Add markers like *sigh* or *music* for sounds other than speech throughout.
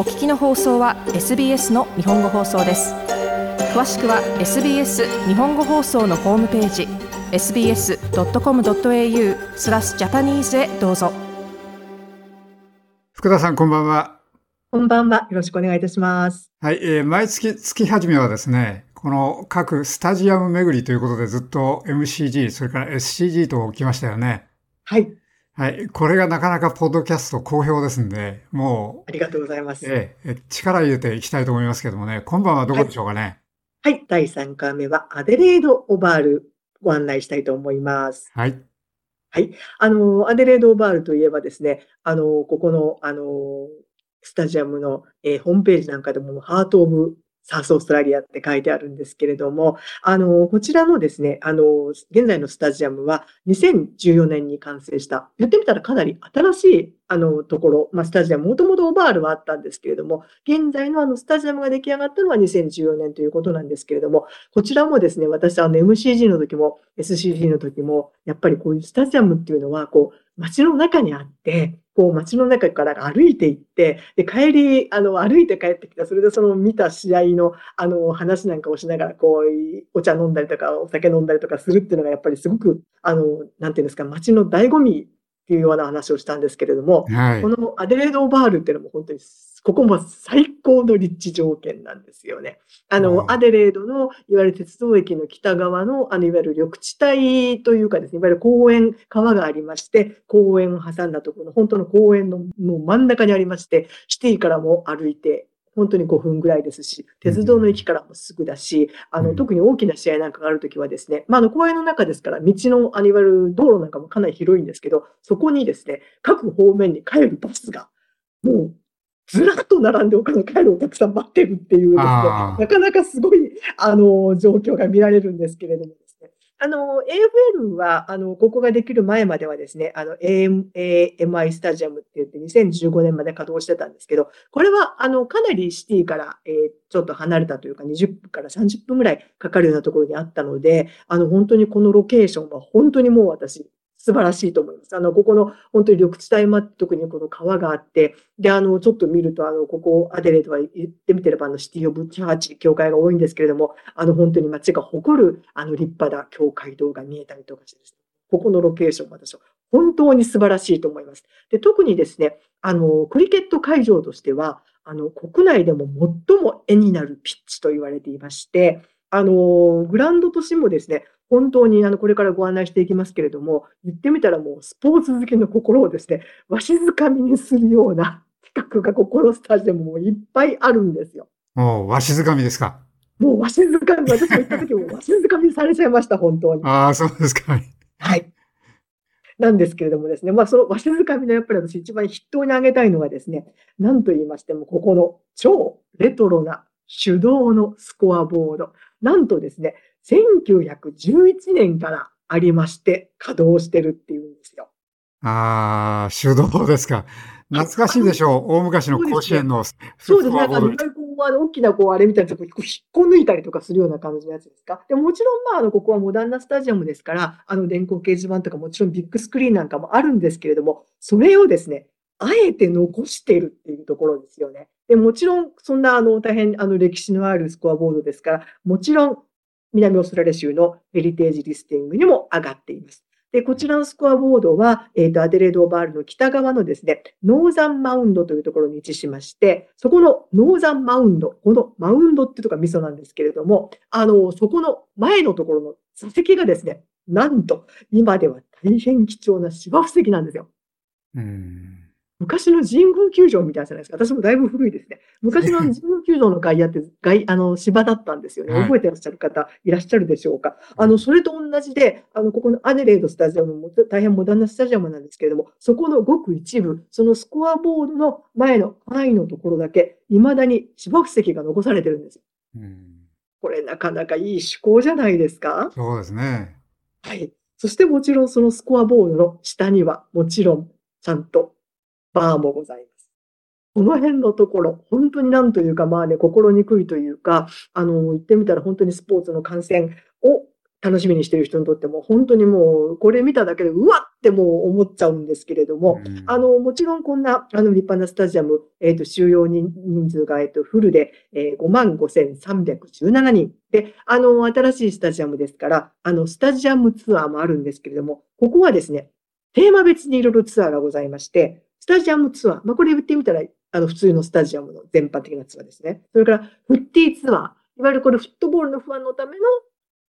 お聞きの放送は SBS の日本語放送です。詳しくは SBS 日本語放送のホームページ sbs.com.au スラスジャパニーズへどうぞ。福田さんこんばんは。こんばんは。よろしくお願いいたします。はい、えー、毎月月始めはですねこの各スタジアム巡りということでずっと MCG、それから SCG と来ましたよね。はい。はい。これがなかなかポッドキャスト好評ですんで、もう。ありがとうございます。ええ、力入れていきたいと思いますけどもね、今晩はどこでしょうかね。はい、はい、第3回目はアデレード・オバールご案内したいと思います。はい。はい。あの、アデレード・オバールといえばですね、あの、ここの、あの、スタジアムの、えー、ホームページなんかでも、ハート・オブ・サウスオーストラリアって書いてあるんですけれども、あの、こちらのですね、あの、現在のスタジアムは2014年に完成した、言ってみたらかなり新しい、あの、ところ、まあ、スタジアム、もともとオバールはあったんですけれども、現在のあの、スタジアムが出来上がったのは2014年ということなんですけれども、こちらもですね、私、あの、MCG の時も、SCG の時も、やっぱりこういうスタジアムっていうのは、こう、街の中にあって、こう街の中から歩いて行って、で、帰り、あの、歩いて帰ってきた、それでその見た試合の、あの、話なんかをしながら、こう、お茶飲んだりとか、お酒飲んだりとかするっていうのが、やっぱりすごく、あの、なんていうんですか、街の醍醐味っていうような話をしたんですけれども、はい、このアデレード・オバールっていうのも本当にここも最高の立地条件なんですよね。あの、アデレードの、いわゆる鉄道駅の北側の、あの、いわゆる緑地帯というかですね、いわゆる公園、川がありまして、公園を挟んだところの、本当の公園のもう真ん中にありまして、シティからも歩いて、本当に5分ぐらいですし、鉄道の駅からもすぐだし、あの、特に大きな試合なんかがあるときはですね、まあ、あの、公園の中ですから、道の、あの、いわゆる道路なんかもかなり広いんですけど、そこにですね、各方面に帰るバスが、もうずらっと並んでお金帰るお客さん待ってるっていうですね、なかなかすごい、あの、状況が見られるんですけれども。あの、AFL は、あの、ここができる前まではですね、あの、AMI スタジアムって言って2015年まで稼働してたんですけど、これは、あの、かなりシティから、えー、ちょっと離れたというか、20分から30分ぐらいかかるようなところにあったので、あの、本当にこのロケーションは本当にもう私、素晴らしいと思います。あの、ここの本当に緑地帯も特にこの川があって、で、あの、ちょっと見ると、あの、ここ、アデレードは言ってみてれば、あの、シティオブチャーチ、教会が多いんですけれども、あの、本当に街が誇る、あの、立派な教会堂が見えたりとかしてですね、ここのロケーション、私は本当に素晴らしいと思います。で、特にですね、あの、クリケット会場としては、あの、国内でも最も絵になるピッチと言われていまして、あの、グラウンドとしてもですね、本当にあのこれからご案内していきますけれども、言ってみたらもうスポーツ好きの心をですね、わしづかみにするような *laughs* 企画がここのスタジアムもいっぱいあるんですよ。もうわしづかみですか。もうわしづかみ、私も行った時も *laughs* わしづかみされちゃいました、本当に。ああ、そうですか。はい。なんですけれどもですね、まあ、そのわしづかみのやっぱり私一番筆頭に挙げたいのはですね、何と言いましても、ここの超レトロな手動のスコアボード。なんとですね、1911年からありまして、稼働してるっていうんですよ。ああ、手動ですか。懐かしいでしょう。大昔の甲子園の。そうですね。なんか、大きな、こう、あれみたいなとこ引っこ抜いたりとかするような感じのやつですか？でもちろん、まあ、あの、ここはモダンなスタジアムですから、あの、電光掲示板とかもちろんビッグスクリーンなんかもあるんですけれども、それをですね、あえて残しているっていうところですよね。でもちろん、そんな、あの、大変、あの、歴史のあるスコアボードですから、もちろん、南オーストラリア州のヘリテージリスティングにも上がっています。で、こちらのスコアボードは、えっ、ー、と、アデレード・オバールの北側のですね、ノーザンマウンドというところに位置しまして、そこのノーザンマウンド、このマウンドっていうところがミソなんですけれども、あの、そこの前のところの座席がですね、なんと、今では大変貴重な芝生席なんですよ。うん昔の神宮球場みたいじゃないですか。私もだいぶ古いですね。昔の *laughs* 神宮球場の外野って外、あの、芝だったんですよね。覚えてらっしゃる方いらっしゃるでしょうか。あの、それと同じで、あの、ここのアデレードスタジアムも大変モダンなスタジアムなんですけれども、そこのごく一部、そのスコアボードの前の範囲のところだけ、未だに芝生席が残されてるんですよ。これなかなかいい趣向じゃないですかそうですね。はい。そしてもちろんそのスコアボードの下には、もちろん、ちゃんとバーもございます。この辺のところ、本当になんというか、まあね、心にくいというか、あの、言ってみたら本当にスポーツの観戦を楽しみにしてる人にとっても、本当にもう、これ見ただけで、うわってもう思っちゃうんですけれども、うんあの、もちろんこんな、あの、立派なスタジアム、えっ、と、収容人人数が、えっ、と、フルで、えー、55,317人。で、あの、新しいスタジアムですから、あの、スタジアムツアーもあるんですけれども、ここはですね、テーマ別にいろいろツアーがございまして、スタジアムツアー、まあ、これ言ってみたら、あの、普通のスタジアムの全般的なツアーですね。それから、フッティツアー、いわゆるこれフットボールのファンのための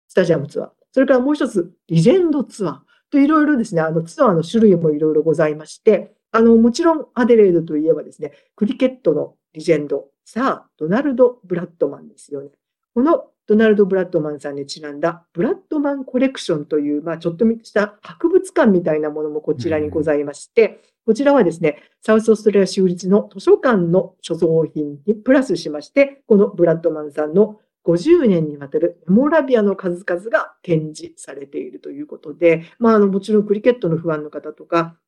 スタジアムツアー。それからもう一つ、リジェンドツアー。といろいろですね、あのツアーの種類もいろいろございまして、あの、もちろんアデレードといえばですね、クリケットのリジェンド、さあ、ドナルド・ブラッドマンですよね。このドナルド・ブラッドマンさんにちなんだブラッドマンコレクションという、まあ、ちょっとした博物館みたいなものもこちらにございまして、こちらはですね、サウスオーストラリア州立の図書館の所蔵品にプラスしまして、このブラッドマンさんの50年にわたるメモラビアの数々が展示されているということで、まあ、あのもちろんクリケットのファンの方とか、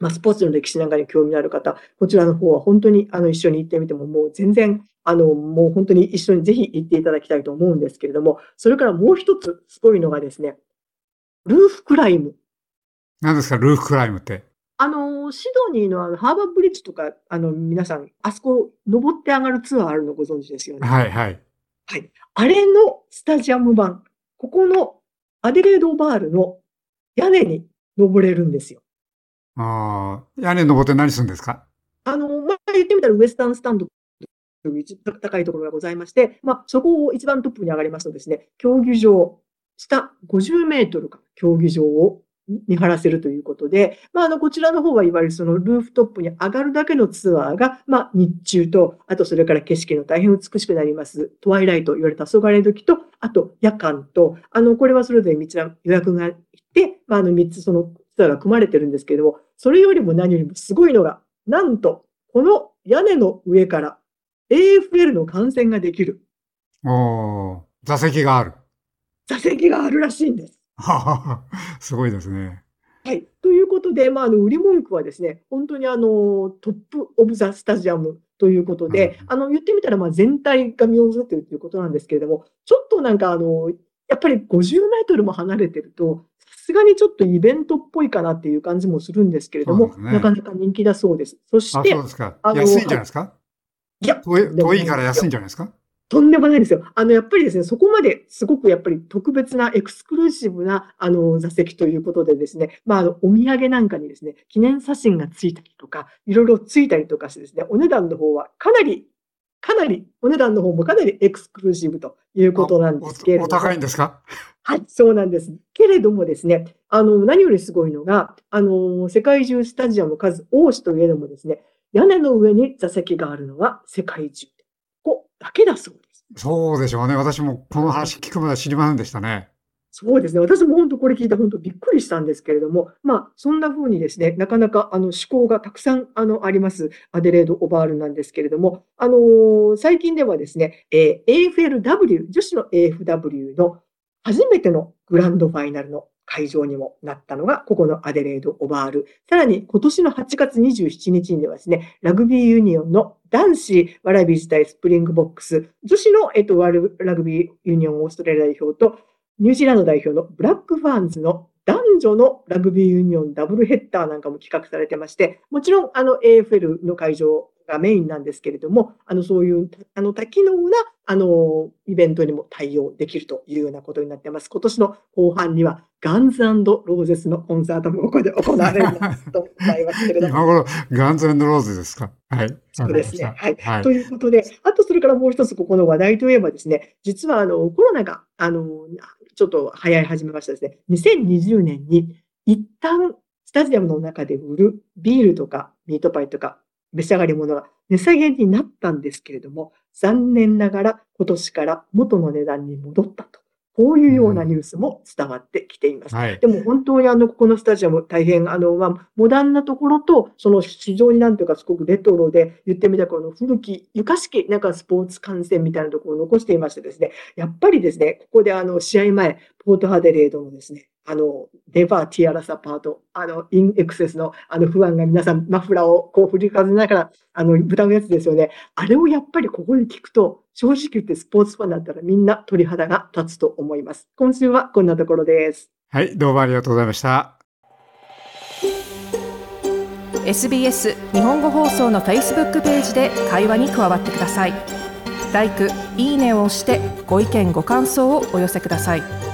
まあ、スポーツの歴史なんかに興味のある方、こちらの方は本当にあの一緒に行ってみても、もう全然、あの、もう本当に一緒にぜひ行っていただきたいと思うんですけれども、それからもう一つすごいのがですね、ルーフクライム。何ですか、ルーフクライムって。あの、シドニーのあのハーバーブリッジとか、あの、皆さん、あそこ登って上がるツアーあるのご存知ですよね？はいはい。あれのスタジアム版、ここのアデレードバールの屋根に登れるんですよ。ああ、屋根登って何するんですか？あの、まあ、言ってみたらウエスタンスタンドという高いところがございまして、まあ、そこを一番トップに上がりますとですね、競技場、下50メートルか競技場を見張らせるということで、まあ、あの、こちらの方はいわゆるそのルーフトップに上がるだけのツアーが、まあ、日中と、あとそれから景色の大変美しくなります、トワイライト、言われた黄昏時と、あと夜間と、あの、これはそれぞれ3つ予約がいって、まあ、あの3つそのツアーが組まれてるんですけれども、それよりも何よりもすごいのが、なんと、この屋根の上から AFL の観戦ができるおー座席がある。座席があるらしいんです。*laughs* すごいですね。はい。ということで、まあ、あの、売り文句はですね、本当にあの、 Top of the Stadium ということで、うんあの、言ってみたら、まあ、全体が見下ろっているということなんですけれども、ちょっとなんかあの、やっぱり50メートルも離れてると、さすがにちょっとイベントっぽいかなっていう感じもするんですけれども、ねなかなか人気だそうです。そしあ、てそう、ですか。あの安いんじゃないですか？いや、遠遠いから安いんじゃないですか？とんでもないですよ。あの、やっぱりですね、そこまですごくやっぱり特別なエクスクルーシブな、あの、座席ということでですね、まあ、あの、お土産なんかにですね、記念写真がついたりとか、いろいろついたりとかしてですね、お値段の方はかなり、かなり、お値段の方もかなりエクスクルーシブということなんですけれども。おお高いんですか？はい、そうなんです。けれどもですね、あの、何よりすごいのが、あの、世界中スタジアム数多しといえどもですね、屋根の上に座席があるのは世界中で、ここだけだそうです。そうでしょうね。私もこの話聞くまでは知りませんでしたね。そうですね。私も本当これ聞いて本当びっくりしたんですけれども、まあ、そんな風にですね、なかなかあの趣向がたくさんあのありますアデレード・オバールなんですけれども、あのー最近ではですね、えー AFLW、女子の AFW の初めてのグランドファイナルの会場にもなったのが、ここのアデレード・オーバル。さらに今年の8月27日にはですね、ラグビーユニオンの男子ワラビーズ対スプリングボックス、女子の、えっと、ワルラグビーユニオンオーストラリア代表と、ニュージーランド代表のブラックファーンズの男女のラグビーユニオンダブルヘッダーなんかも企画されてまして、もちろんあの AFL の会場がメインなんですけれども、あのそういうあの多機能なあのイベントにも対応できるというようなことになってます。今年の後半にはガンズローゼスのコンサートもここで行われると思いますけれども。今頃、ガンズローズですか？はい。そうですね。はい。はいということで、あとそれからもう一つここの話題といえばですね、実はあのコロナがあのちょっと流行り始めましたですね、2020年に一旦スタジアムの中で売るビールとかミートパイとか召し上がり物が値下げになったんですけれども、残念ながら今年から元の値段に戻ったと。こういうようなニュースも伝わってきています。はい。でも本当にあの、ここのスタジアム大変、あの、まあ、モダンなところと、その非常になんていうかすごくレトロで、言ってみたらこの古き、床式、なんかスポーツ観戦みたいなところを残していましてですね、やっぱりですね、ここであの、試合前、ポートハデレードのですね、あの、ネバーティアラサパート、あの、インエクセスの、あの、不安が皆さん、マフラーをこう振りかぜながら、あの、歌うやつですよね。あれをやっぱりここで聞くと、正直言ってスポーツファンだったらみんな鳥肌が立つと思います。今週はこんなところです。はい、どうもありがとうございました。SBS 日本語放送の Facebook ページで会話に加わってください。LIKE、いいねを押してご意見ご感想をお寄せください。